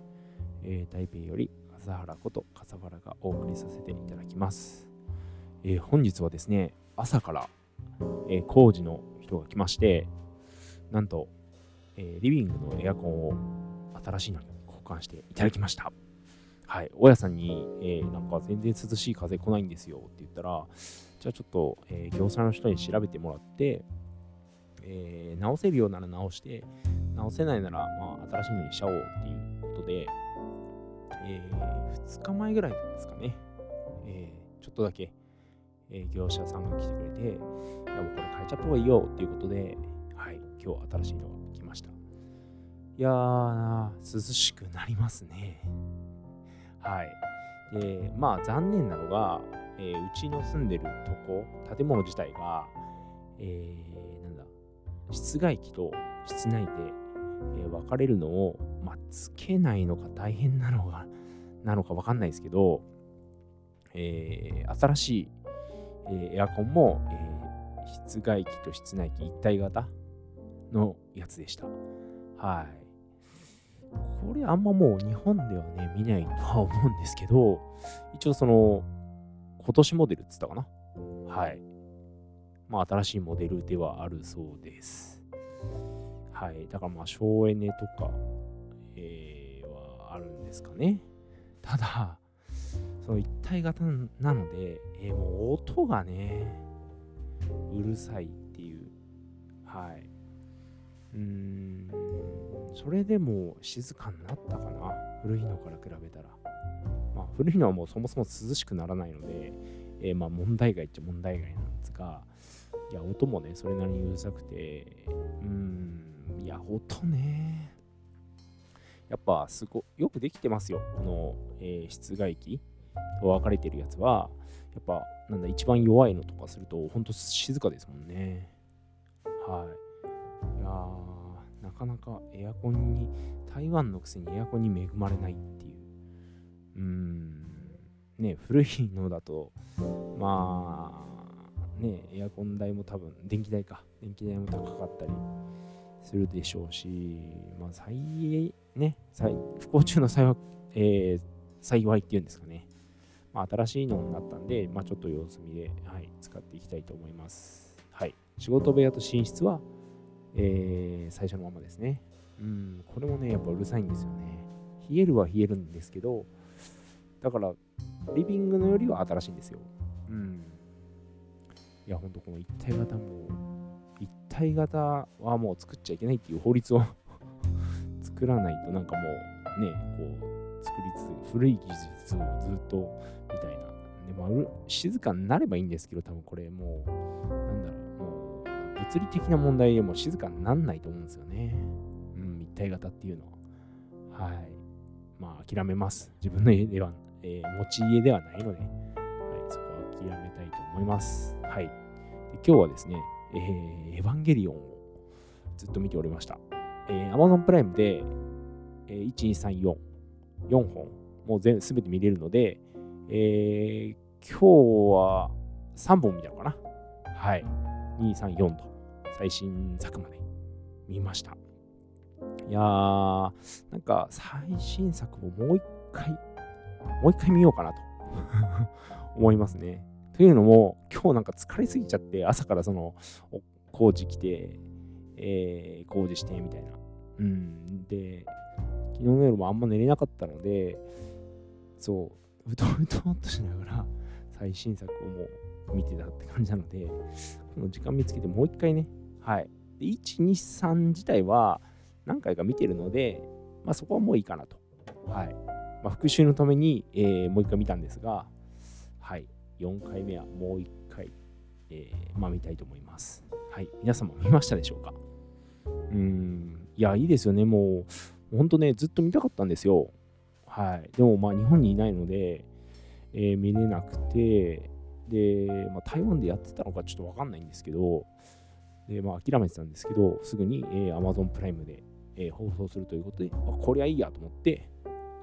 えー台北より笠原こと笠原がお送りさせていただきます。えー本日はですね、朝から、えー工事の人が来まして、なんと、えー、リビングのエアコンを新しいのに交換していただきました。はい、大家さんに、えー、なんか全然涼しい風来ないんですよって言ったら、じゃあちょっと、えー、業者の人に調べてもらって、えー、直せるようなら直して、直せないなら、まあ、新しいのにしちゃおうっていうことで、えー、2日前ぐらいですかね、えー、ちょっとだけ、えー、業者さんが来てくれて、いやもうこれ変えちゃった方がいいよっていうことで、はい、今日新しいのが来ました。いやー、涼しくなりますね。はい。で、まあ残念なのが、えー、うちの住んでるとこ、建物自体が、えー、なんだ、室外機と室内で、えー、分かれるのを、まあ、つけないのか大変なのが、なのか分かんないですけど、えー、新しい、え、エアコンも、え、室外機と室内機一体型のやつでした。はい。これあんまもう日本ではね、見ないとは思うんですけど、一応その、今年モデルって言ったかな？はい。まあ新しいモデルではあるそうです。はい。だからまあ省エネとか、えー、はあるんですかね。ただ、その一体型なので、えー、もう音がね、うるさいっていう。はい。うーん、それでも静かになったかな。古いのから比べたら。まあ、古いのはもうそもそも涼しくならないので、えー、まあ問題外っちゃ問題外なんですが、いや、音もね、それなりにうるさくて、うーん、いや、音ね。やっぱすごよくできてますよ。この、えー、室外機と分かれてるやつは、やっぱ、なんだ、一番弱いのとかすると、ほんと静かですもんね。はい。いやー、なかなかエアコンに、台湾のくせにエアコンに恵まれないっていう。うーん、ね、古いのだと、まあ、ね、エアコン代も多分、電気代か。電気代も高かったりするでしょうし、まあ、最、ね、不幸中の幸い,、えー、幸いっていうんですかね。まあ、新しいのになったんで、まあ、ちょっと様子見で、はい、使っていきたいと思います。はい。仕事部屋と寝室は、えー、最初のままですね。うん、これもね、やっぱうるさいんですよね。冷えるは冷えるんですけど、だから、リビングのよりは新しいんですよ。うん。いや、ほんとこの一体型も、一体型はもう作っちゃいけないっていう法律を 作らないとなんかもうね、こう、作りつつ、古い技術をずっと。でまあ、静かになればいいんですけど、多分これもう、なんだろう、もう、物理的な問題でも静かになんないと思うんですよね。うん、一体型っていうのは。はい。まあ、諦めます。自分の家では、えー、持ち家ではないので、はい、そこは諦めたいと思います。はい。で今日はですね、えー、エヴァンゲリオンをずっと見ておりました。えー、Amazon プライムで、えー、1234、4本、もう全全て見れるので、えー、今日は3本見たのかな？はい。2、3、4と最新作まで見ました。いやー、なんか最新作をもう一回、もう一回見ようかなと 思いますね。というのも、今日なんか疲れすぎちゃって、朝からその工事来て、えー、工事してみたいな。うん。で、昨日の夜もあんま寝れなかったので、そう、うとう とっとしながら最新作をもう見てたって感じなので、この時間見つけてもう一回ね、はい。で、1、2、3自体は何回か見てるので、まあそこはもういいかなと。はい。まあ、復習のために、えー、もう一回見たんですが、はい。4回目はもう一回、えー、まあ見たいと思います。はい。皆様見ましたでしょうか？うん。いや、いいですよね。もう、本当ね、ずっと見たかったんですよ。はい。でも、まあ、日本にいないので、えー、見れなくて、で、まあ、台湾でやってたのかちょっとわかんないんですけど、で、まあ、諦めてたんですけど、すぐに、えー、Amazon プライムで、えー、放送するということで、あ、こりゃいいやと思って、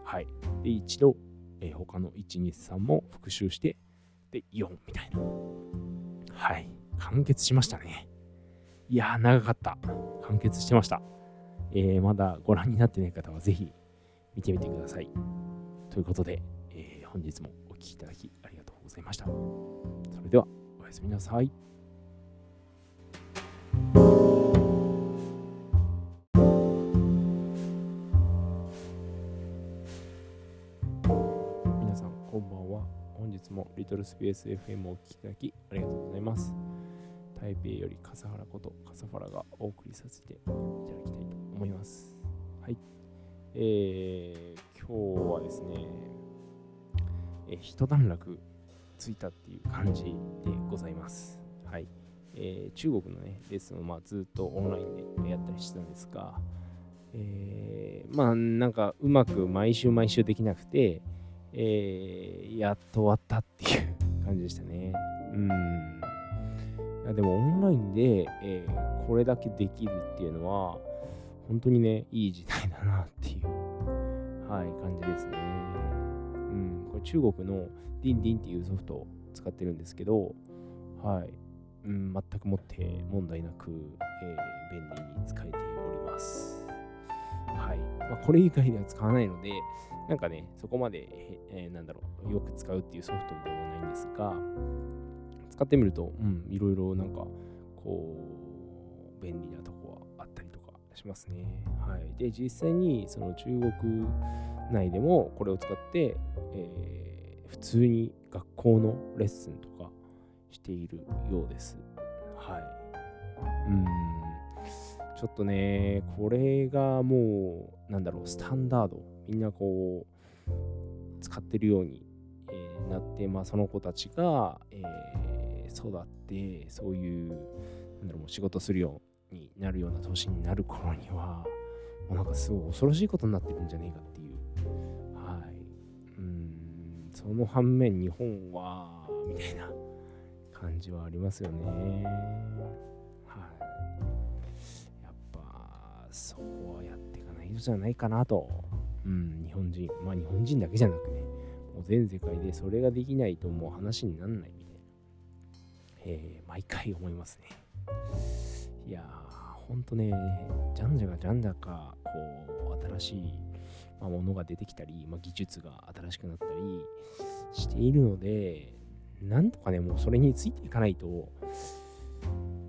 はい。で、一度、えー、他の1、2、3も復習して、で、4みたいな。はい。完結しましたね。いやー、長かった。完結してました。えー、まだご覧になってない方はぜひ見てみてください。ということで、えー、本日もお聴きいただきありがとうございました。それでは、おやすみなさい。皆さん、こんばんは。本日もリトルスペース FM をお聴きいただきありがとうございます。台北より笠原こと笠原がお送りさせていただきたいと思います。はい。えー、今日はですね、えー、一段落ついたっていう感じでございます。はい。えー、中国のね、レッスンをまあずっとオンラインでやったりしてたんですが、えー、まあなんかうまく毎週毎週できなくて、えー、やっと終わったっていう感じでしたね。うん。いやでもオンラインで、えー、これだけできるっていうのは、本当にね、いい時代だなっていう、はい、感じですね。うん、これ中国のディンディンっていうソフトを使ってるんですけど、はい、うん、全くもって問題なく、えー、便利に使えております。はい。まあ、これ以外では使わないので、なんかね、そこまで、えー、なんだろう、よく使うっていうソフトではないんですが、使ってみると、うん、いろいろなんか、こう、便利なとしますね。はい。で、実際に、その中国内でもこれを使って、えー、普通に学校のレッスンとかしているようです。はい。うん。ちょっとね、これがもう、なんだろう、スタンダード。みんなこう、使ってるように、えー、なって、まあ、その子たちが、えー、育って、そういう、なんだろう、仕事するようになるような年になる頃には、もうなんかすごい恐ろしいことになってるんじゃねえかっていう。はい。うん、その反面、日本は、みたいな感じはありますよねやっぱ。そこはやっていかないとじゃないかなと、うん、日本人、まあ日本人だけじゃなくね、もう全世界でそれができないともう話にならないみたいな、えー、毎回思いますね。いやー、ほんとね、じゃんじゃがじゃんじゃか、こう、新しい、まあ、ものが出てきたり、まあ、技術が新しくなったりしているので、なんとかね、もうそれについていかないと、も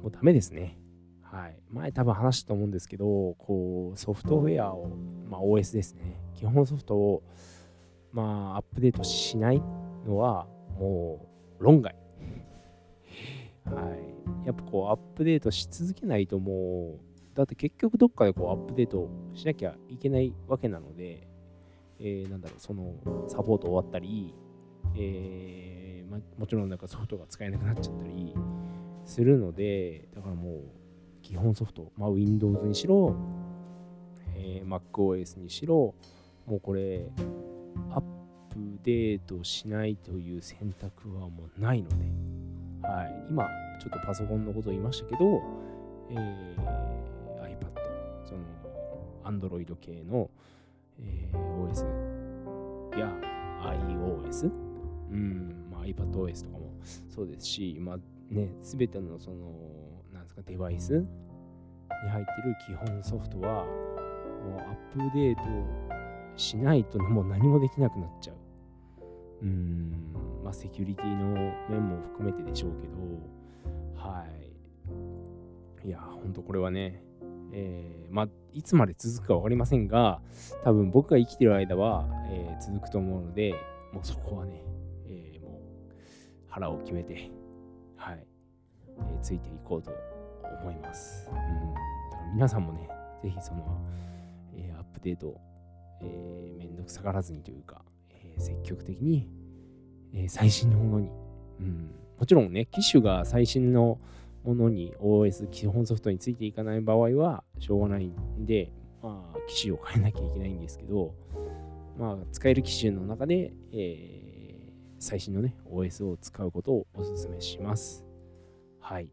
うダメですね。はい、前多分話したと思うんですけど、こうソフトウェアを、まあ、OS ですね、基本ソフトを、まあ、アップデートしないのはもう論外。はい、やっぱこうアップデートし続けないともう、だって結局どっかでこうアップデートしなきゃいけないわけなので、えー、なんだろう、そのサポート終わったり、えーま、もちろんなんかソフトが使えなくなっちゃったりするので、だからもう基本ソフト、まあ、Windows にしろ、えー、MacOS にしろ、もうこれ、アップデートしないという選択はもうないので、はい、今、ちょっとパソコンのことを言いましたけど、えー、iPad、その、Android 系の、えー、OS や iOS、うん、まあ、iPadOS とかもそうですし、まあね、すべてのその、なんですか、デバイスに入ってる基本ソフトは、もうアップデートしないともう何もできなくなっちゃう。うん、まあ、セキュリティの面も含めてでしょうけど、はい。いや、ほんとこれはね、えー、まあ、いつまで続くか分かりませんが、多分僕が生きてる間は、えー、続くと思うので、もうそこはね、えー、もう腹を決めて、はい、え、ついていこうと思います。うん、だから皆さんもね、ぜひその、え、アップデート、えー、めんどくさがらずにというか、えー、積極的に、えー、最新のものに、うん、もちろんね、機種が最新のものに OS 基本ソフトについていかない場合はしょうがないんで、まあ、機種を変えなきゃいけないんですけど、まあ、使える機種の中で、えー、最新のね、OS を使うことをお勧めします。はい。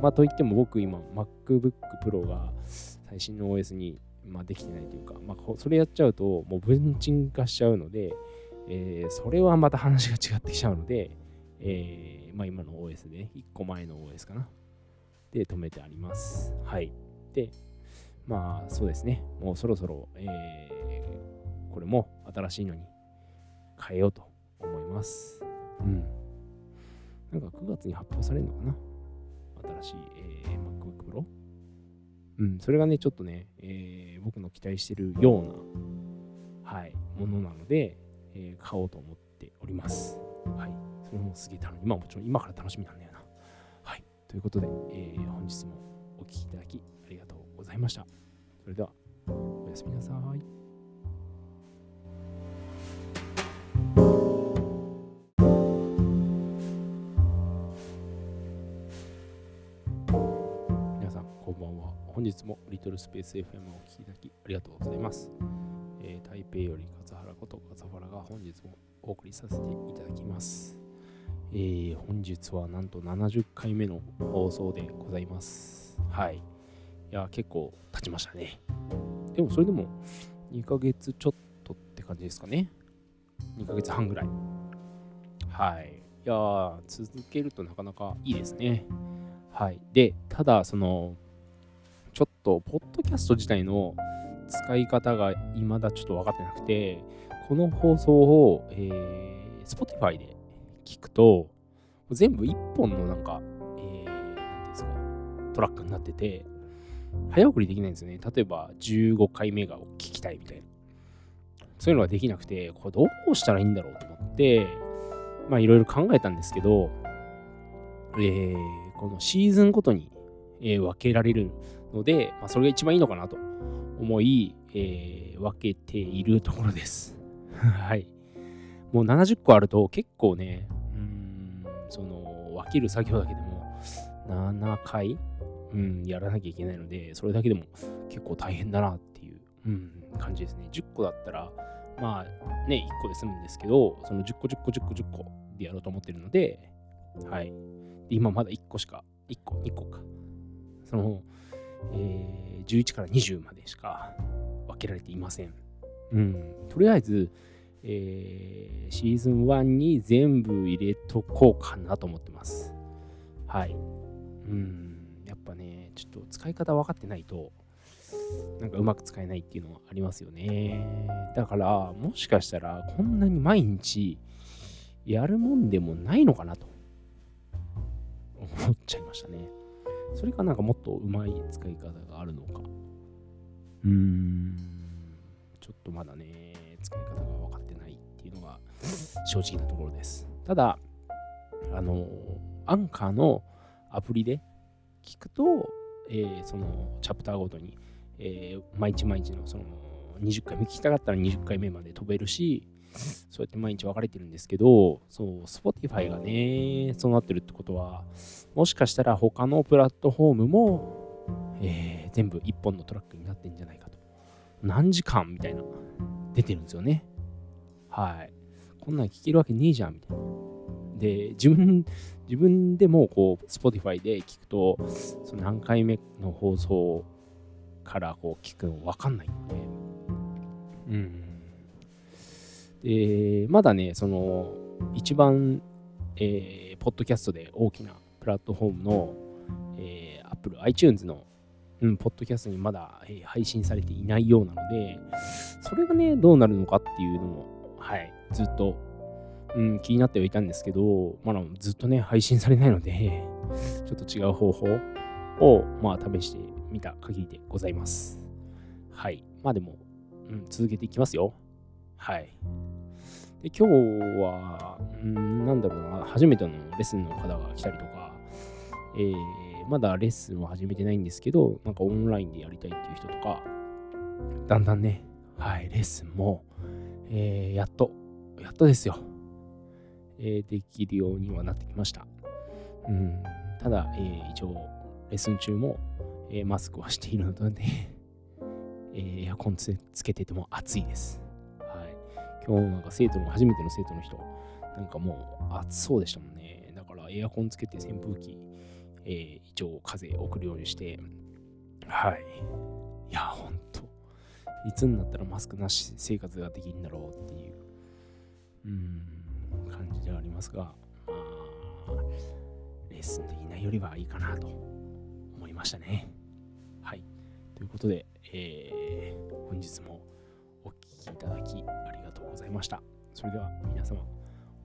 まあ、といっても僕今 MacBook Pro が最新の OS に、まあ、できてないというか、まあ、それやっちゃうともう分鎮化しちゃうので、えー、それはまた話が違ってきちゃうので、えー、まあ、今の OS で、1個前の OS かな。で、止めてあります。はい。で、まあ、そうですね。もうそろそろ、えー、これも新しいのに変えようと思います。うん。なんか9月に発表されるのかな新しい、えー、MacBook Pro。うん、それがね、ちょっとね、えー、僕の期待してるような、はい、ものなので、えー、買おうと思っておりります。はい。もすげえ楽しみ。まあもちろん今から楽しみなんだよな。はい。ということで、えー、本日もお聴きいただきありがとうございました。それでは、おやすみなさい。本日もリトルスペース FM をお聴きいただきありがとうございます。えー、台北より笠原こと笠原が本日もお送りさせていただきます。えー、本日はなんと70回目の放送でございます。はい。いや、結構経ちましたね。でもそれでも2ヶ月ちょっとって感じですかね。2ヶ月半ぐらい。はい。いや続けるとなかなかいいですね。はい。で、ただ、その、ちょっと、ポッドキャスト自体の使い方が未だちょっと分かってなくて、この放送を、えー、Spotify で聞くと、全部1本のなんか、えー、なんですか、トラックになってて、早送りできないんですよね。例えば、15回目が聞きたいみたいな。そういうのができなくて、これどうしたらいいんだろうと思って、まあいろいろ考えたんですけど、えー、このシーズンごとに、えー、分けられるので、まあ、それが一番いいのかなと思い、えー、分けているところです。はい。もう70個あると結構ね、その分ける作業だけでも7回、うん、やらなきゃいけないので、それだけでも結構大変だなっていう、うん、感じですね。10個だったら、まあね、1個で済むんですけど、その10個、10個、10個、10個でやろうと思ってるので、はい。今まだ1個しか、1個、2個か。その、えー、11から20までしか分けられていません。うん、とりあえず、えー、シーズン1に全部入れとこうかなと思ってます。はい。うん、やっぱね、ちょっと使い方分かってないと、なんかうまく使えないっていうのはありますよね。だから、もしかしたら、こんなに毎日やるもんでもないのかなと思っちゃいましたね。それかなんかもっとうまい使い方があるのか。うーん、ちょっとまだね、使い方が正直なところです。ただ、あの、アンカーのアプリで聞くと、えー、そのチャプターごとに、えー、毎日毎日のその20回目聞きたかったら20回目まで飛べるし、そうやって毎日分かれてるんですけど、そう、Spotify がね、そうなってるってことは、もしかしたら他のプラットフォームも、えー、全部1本のトラックになってんじゃないかと。何時間みたいな、出てるんですよね。はい。こんなん聞けるわけねえじゃん、みたいな。で、自分、自分でもこう、Spotify で聞くと、その何回目の放送からこう聞くの分かんないので、うん。で、まだね、その、一番、えー、ポッドキャストで大きなプラットフォームの、えー、Apple、iTunes の、うん、ポッドキャストにまだ、えー、配信されていないようなので、それがね、どうなるのかっていうのも、はい、ずっと、うん、気になってはいたんですけど、まだずっとね、配信されないので、ちょっと違う方法を、まあ、試してみた限りでございます。はい。まあでも、うん、続けていきますよ。はい。で、今日は、んなんだろうな、初めてのレッスンの方が来たりとか、えー、まだレッスンは始めてないんですけど、なんかオンラインでやりたいっていう人とか、だんだんね、はい、レッスンも、えー、やっと、やっとですよ、えー、できるようにはなってきました。うん、ただ、えー、一応、レッスン中も、えー、マスクはしているので、えー、エアコンつけてても暑いです。はい今日なんか生徒の、初めての生徒の人、なんかもう暑そうでしたもんね。だからエアコンつけて扇風機、えー、一応風送るようにして、はい。いや、ほんと。いつになったらマスクなし生活ができるんだろうっていう、うん、感じではありますが、まあ、レッスンできないよりはいいかなと思いましたね。はい。ということで、えー、本日もお聴きいただきありがとうございました。それでは皆様、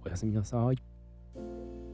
おやすみなさい。